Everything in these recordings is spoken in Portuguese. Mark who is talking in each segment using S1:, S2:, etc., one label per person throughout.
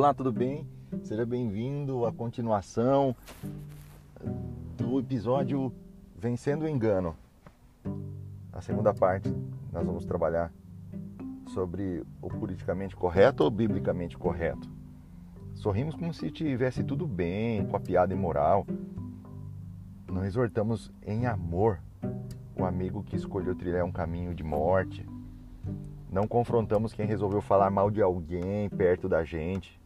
S1: Olá, tudo bem? Seja bem-vindo à continuação do episódio Vencendo o Engano. A segunda parte, nós vamos trabalhar sobre o politicamente correto ou biblicamente correto. Sorrimos como se tivesse tudo bem, com a piada imoral. Não exortamos em amor o amigo que escolheu trilhar um caminho de morte. Não confrontamos quem resolveu falar mal de alguém perto da gente.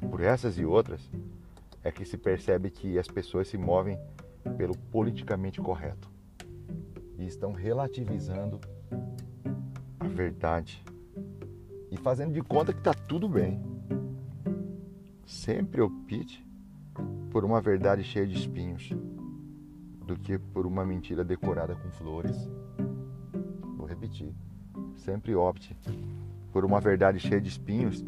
S1: É por essas e outras é que se percebe que as pessoas se movem pelo politicamente correto e estão relativizando a verdade e fazendo de conta que está tudo bem. Sempre opte por uma verdade cheia de espinhos do que por uma mentira decorada com flores. Vou repetir. Sempre opte por uma verdade cheia de espinhos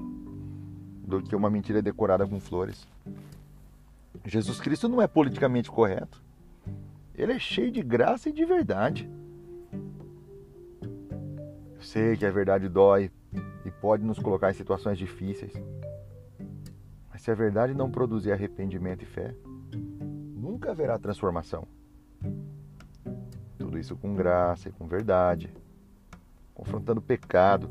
S1: do que uma mentira decorada com flores. Jesus Cristo não é politicamente correto. Ele é cheio de graça e de verdade. Eu sei que a verdade dói e pode nos colocar em situações difíceis. Mas se a verdade não produzir arrependimento e fé, nunca haverá transformação. Tudo isso com graça e com verdade, confrontando o pecado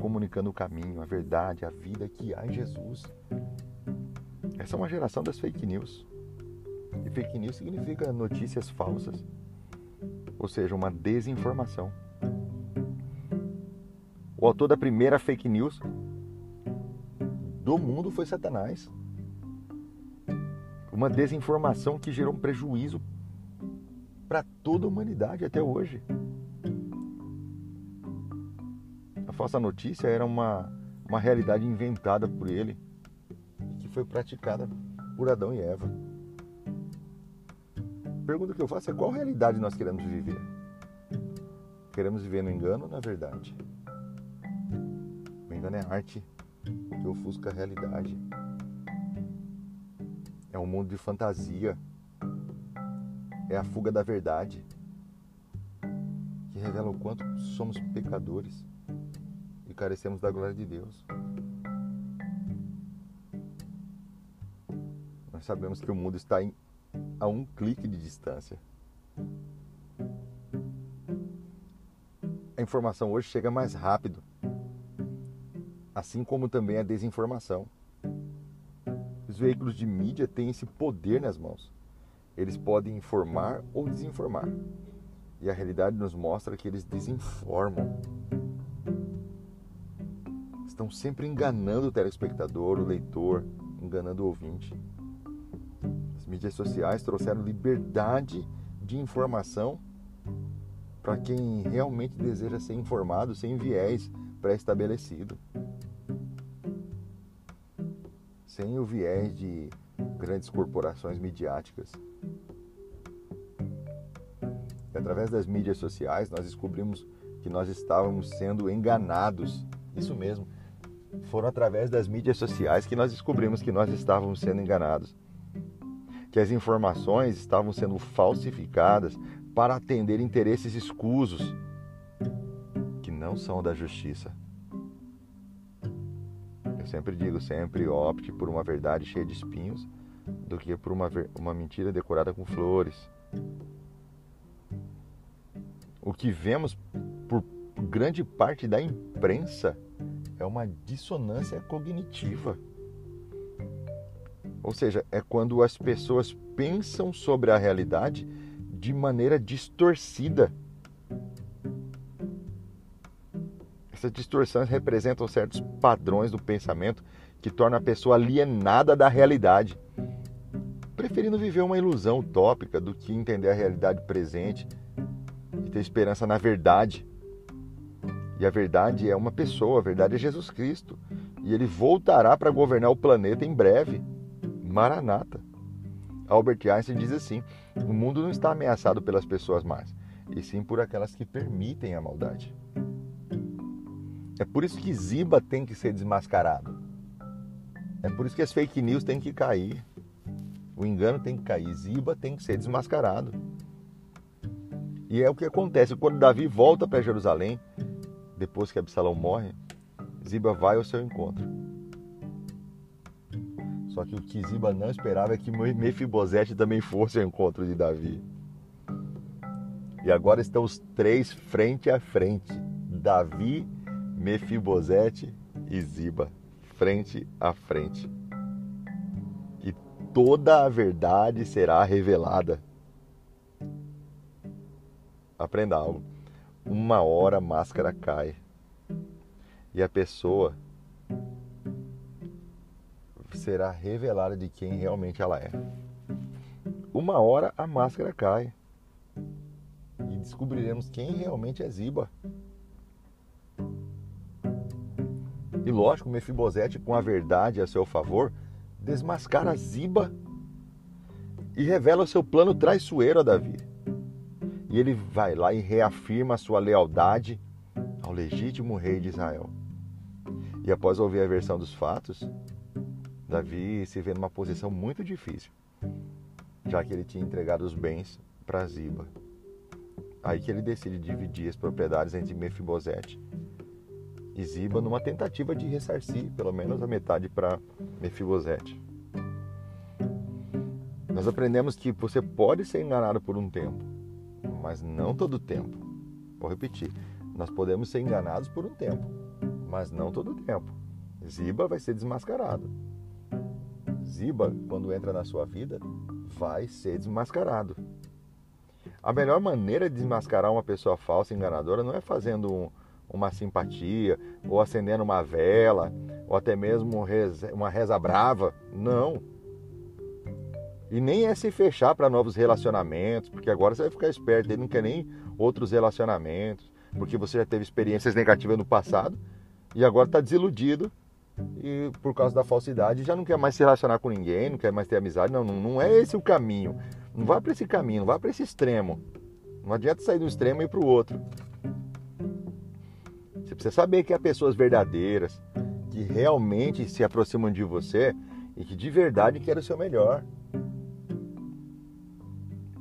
S1: comunicando o caminho, a verdade, a vida que há em Jesus. Essa é uma geração das fake news. E fake news significa notícias falsas, ou seja, uma desinformação. O autor da primeira fake news do mundo foi Satanás. Uma desinformação que gerou um prejuízo para toda a humanidade até hoje. Falsa notícia era uma, uma realidade inventada por ele que foi praticada por Adão e Eva pergunta que eu faço é qual realidade nós queremos viver? Queremos viver no engano ou na verdade? O engano é arte que ofusca a realidade. É um mundo de fantasia. É a fuga da verdade que revela o quanto somos pecadores carecemos da glória de Deus. Nós sabemos que o mundo está em a um clique de distância. A informação hoje chega mais rápido, assim como também a desinformação. Os veículos de mídia têm esse poder nas mãos. Eles podem informar ou desinformar. E a realidade nos mostra que eles desinformam. Estão sempre enganando o telespectador, o leitor, enganando o ouvinte mídias sociais trouxeram liberdade de informação para quem realmente deseja ser informado sem viés pré-estabelecido. Sem o viés de grandes corporações midiáticas. E através das mídias sociais nós descobrimos que nós estávamos sendo enganados. Isso mesmo. Foram através das mídias sociais que nós descobrimos que nós estávamos sendo enganados que as informações estavam sendo falsificadas para atender interesses escusos que não são da justiça. Eu sempre digo, sempre opte por uma verdade cheia de espinhos do que por uma, uma mentira decorada com flores. O que vemos por grande parte da imprensa é uma dissonância cognitiva. Ou seja, é quando as pessoas pensam sobre a realidade de maneira distorcida. Essas distorções representam certos padrões do pensamento que tornam a pessoa alienada da realidade, preferindo viver uma ilusão utópica do que entender a realidade presente e ter esperança na verdade. E a verdade é uma pessoa, a verdade é Jesus Cristo. E ele voltará para governar o planeta em breve. Maranata. Albert Einstein diz assim: o mundo não está ameaçado pelas pessoas más, e sim por aquelas que permitem a maldade. É por isso que Ziba tem que ser desmascarado. É por isso que as fake news têm que cair. O engano tem que cair. Ziba tem que ser desmascarado. E é o que acontece quando Davi volta para Jerusalém, depois que Absalão morre, Ziba vai ao seu encontro Só que o que Ziba não esperava é que Mefibosete também fosse ao encontro de Davi. E agora estão os três frente a frente: Davi, Mefibosete e Ziba, frente a frente. E toda a verdade será revelada. Aprenda algo. Uma hora a máscara cai. E a pessoa será revelada de quem realmente ela é. Uma hora a máscara cai e descobriremos quem realmente é Ziba. E lógico, Mefibosete, com a verdade a seu favor, desmascara Ziba e revela o seu plano traiçoeiro a Davi. E ele vai lá e reafirma sua lealdade ao legítimo rei de Israel. E após ouvir a versão dos fatos, Davi se vê numa posição muito difícil, já que ele tinha entregado os bens para Ziba. Aí que ele decide dividir as propriedades entre Mefibosete e Ziba numa tentativa de ressarcir pelo menos a metade para Mefibosete. Nós aprendemos que você pode ser enganado por um tempo, mas não todo o tempo. Vou repetir: nós podemos ser enganados por um tempo, mas não todo o tempo. Ziba vai ser desmascarado. Ziba, quando entra na sua vida, vai ser desmascarado. A melhor maneira de desmascarar uma pessoa falsa e enganadora não é fazendo um, uma simpatia, ou acendendo uma vela, ou até mesmo uma reza brava. Não. E nem é se fechar para novos relacionamentos, porque agora você vai ficar esperto, ele não quer nem outros relacionamentos, porque você já teve experiências negativas no passado e agora está desiludido e por causa da falsidade já não quer mais se relacionar com ninguém, não quer mais ter amizade. Não, não, não é esse o caminho. Não vá para esse caminho, não vá para esse extremo. Não adianta sair do extremo e ir para o outro. Você precisa saber que há pessoas verdadeiras, que realmente se aproximam de você e que de verdade querem o seu melhor.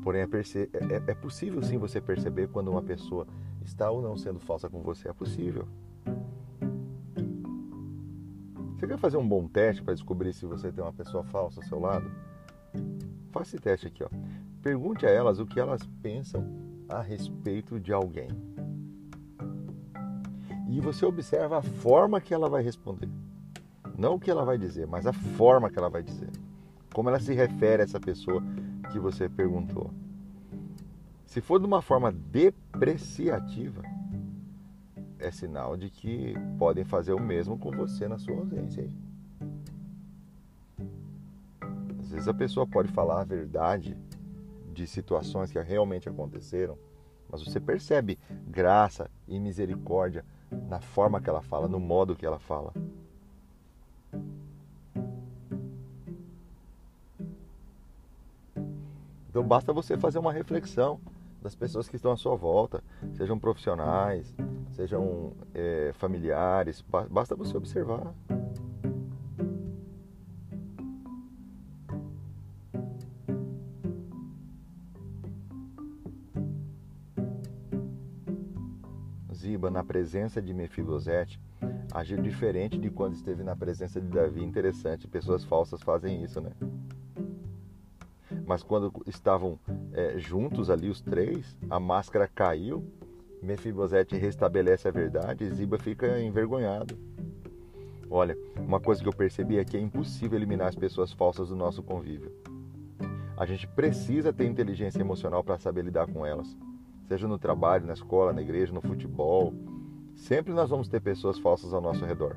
S1: Porém, é, é, é possível sim você perceber quando uma pessoa está ou não sendo falsa com você. É possível. Você quer fazer um bom teste para descobrir se você tem uma pessoa falsa ao seu lado? Faça esse teste aqui, ó. Pergunte a elas o que elas pensam a respeito de alguém. E você observa a forma que ela vai responder. Não o que ela vai dizer, mas a forma que ela vai dizer. Como ela se refere a essa pessoa que você perguntou. Se for de uma forma depreciativa, é sinal de que podem fazer o mesmo com você na sua ausência. Às vezes a pessoa pode falar a verdade de situações que realmente aconteceram, mas você percebe graça e misericórdia na forma que ela fala, no modo que ela fala. Então basta você fazer uma reflexão das pessoas que estão à sua volta, sejam profissionais, sejam é, familiares, basta você observar. Ziba, na presença de Mefibosete, agiu diferente de quando esteve na presença de Davi. Interessante, pessoas falsas fazem isso, né? Mas quando estavam é, juntos ali os três, a máscara caiu, Mefibosete restabelece a verdade Ziba fica envergonhado. Olha, uma coisa que eu percebi é que é impossível eliminar as pessoas falsas do nosso convívio. A gente precisa ter inteligência emocional para saber lidar com elas. Seja no trabalho, na escola, na igreja, no futebol. Sempre nós vamos ter pessoas falsas ao nosso redor.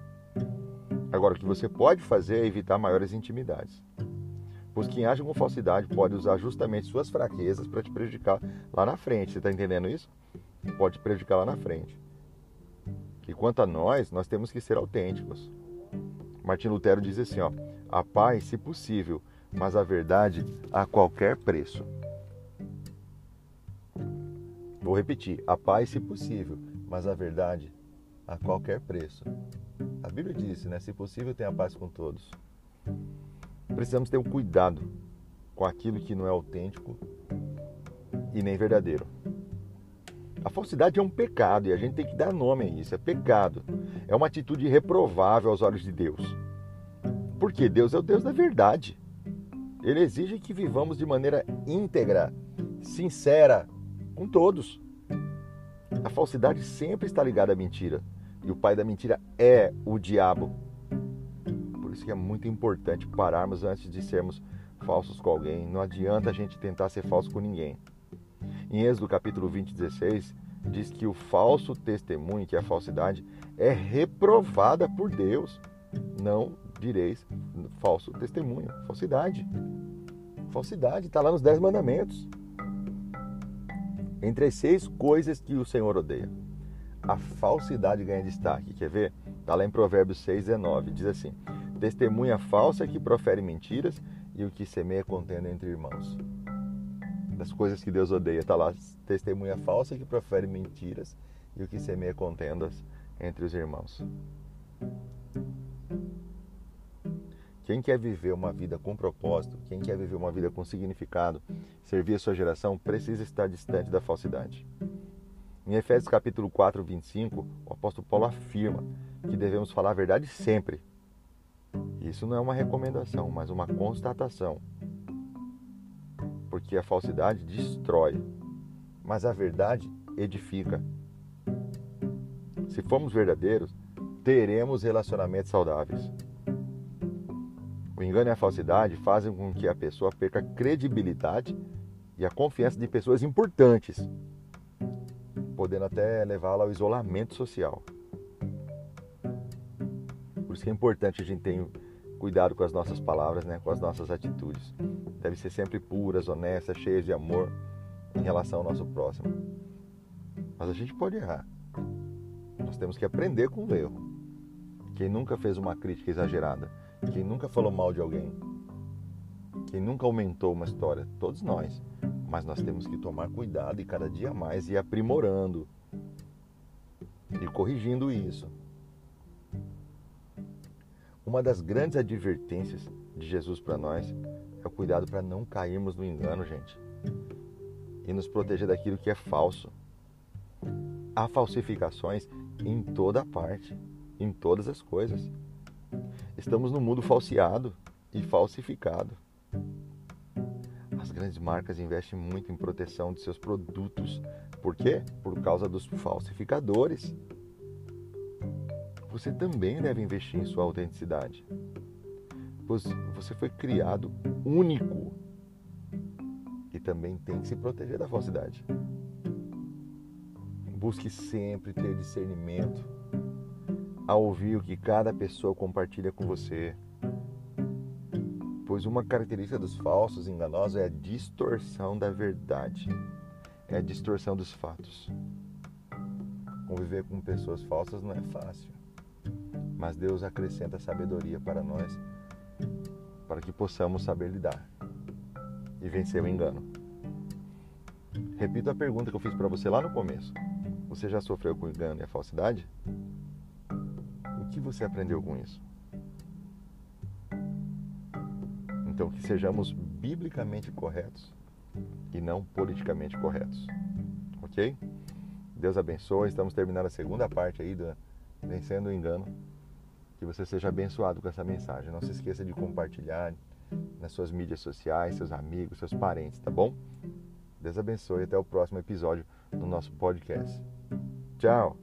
S1: Agora, o que você pode fazer é evitar maiores intimidades. Pois quem age com falsidade pode usar justamente suas fraquezas para te prejudicar lá na frente. Você está entendendo isso? Pode te prejudicar lá na frente. E quanto a nós, nós temos que ser autênticos. Martin Lutero diz assim: ó, a paz, se possível, mas a verdade a qualquer preço. Vou repetir: a paz, se possível, mas a verdade a qualquer preço. A Bíblia diz, né? Se possível, tenha paz com todos precisamos ter um cuidado com aquilo que não é autêntico e nem verdadeiro. A falsidade é um pecado e a gente tem que dar nome a isso, é pecado. É uma atitude reprovável aos olhos de Deus. Porque Deus é o Deus da verdade. Ele exige que vivamos de maneira íntegra, sincera, com todos. A falsidade sempre está ligada à mentira. E o pai da mentira é o diabo. Por isso que é muito importante pararmos antes de sermos falsos com alguém. Não adianta a gente tentar ser falso com ninguém. Em Êxodo capítulo 20, 16, diz que o falso testemunho, que é a falsidade, é reprovada por Deus. Não direis falso testemunho, falsidade. Falsidade está lá nos Dez Mandamentos. Entre as seis coisas que o Senhor odeia, a falsidade ganha destaque. Quer ver? Está lá em Provérbios 6, 19. Diz assim: Testemunha falsa que profere mentiras e o que semeia contenda entre irmãos. Das coisas que Deus odeia, está lá: testemunha falsa que profere mentiras e o que semeia contendas entre os irmãos. Quem quer viver uma vida com propósito, quem quer viver uma vida com significado, servir a sua geração, precisa estar distante da falsidade. Em Efésios capítulo 4, 25, o apóstolo Paulo afirma que devemos falar a verdade sempre. Isso não é uma recomendação, mas uma constatação. Porque a falsidade destrói, mas a verdade edifica. Se formos verdadeiros, teremos relacionamentos saudáveis. O engano e a falsidade fazem com que a pessoa perca a credibilidade e a confiança de pessoas importantes, podendo até levá-la ao isolamento social. Por isso que é importante a gente ter cuidado com as nossas palavras, né, com as nossas atitudes. Devem ser sempre puras, honestas, cheias de amor em relação ao nosso próximo. Mas a gente pode errar. Nós temos que aprender com o erro. Quem nunca fez uma crítica exagerada quem nunca falou mal de alguém? Quem nunca aumentou uma história? Todos nós. Mas nós temos que tomar cuidado e cada dia mais ir aprimorando e corrigindo isso. Uma das grandes advertências de Jesus para nós é o cuidado para não cairmos no engano, gente, e nos proteger daquilo que é falso. Há falsificações em toda parte, em todas as coisas. Estamos no mundo falseado e falsificado. As grandes marcas investem muito em proteção de seus produtos. Por quê? Por causa dos falsificadores. Você também deve investir em sua autenticidade. Pois você foi criado único e também tem que se proteger da falsidade. Busque sempre ter discernimento a ouvir o que cada pessoa compartilha com você. Pois uma característica dos falsos enganosos é a distorção da verdade, é a distorção dos fatos. Conviver com pessoas falsas não é fácil, mas Deus acrescenta sabedoria para nós, para que possamos saber lidar e vencer o engano. Repito a pergunta que eu fiz para você lá no começo. Você já sofreu com engano e a falsidade? que você aprendeu com isso? Então, que sejamos biblicamente corretos e não politicamente corretos. Ok? Deus abençoe. Estamos terminando a segunda parte aí do Vencendo o Engano. Que você seja abençoado com essa mensagem. Não se esqueça de compartilhar nas suas mídias sociais, seus amigos, seus parentes, tá bom? Deus abençoe. Até o próximo episódio do nosso podcast. Tchau!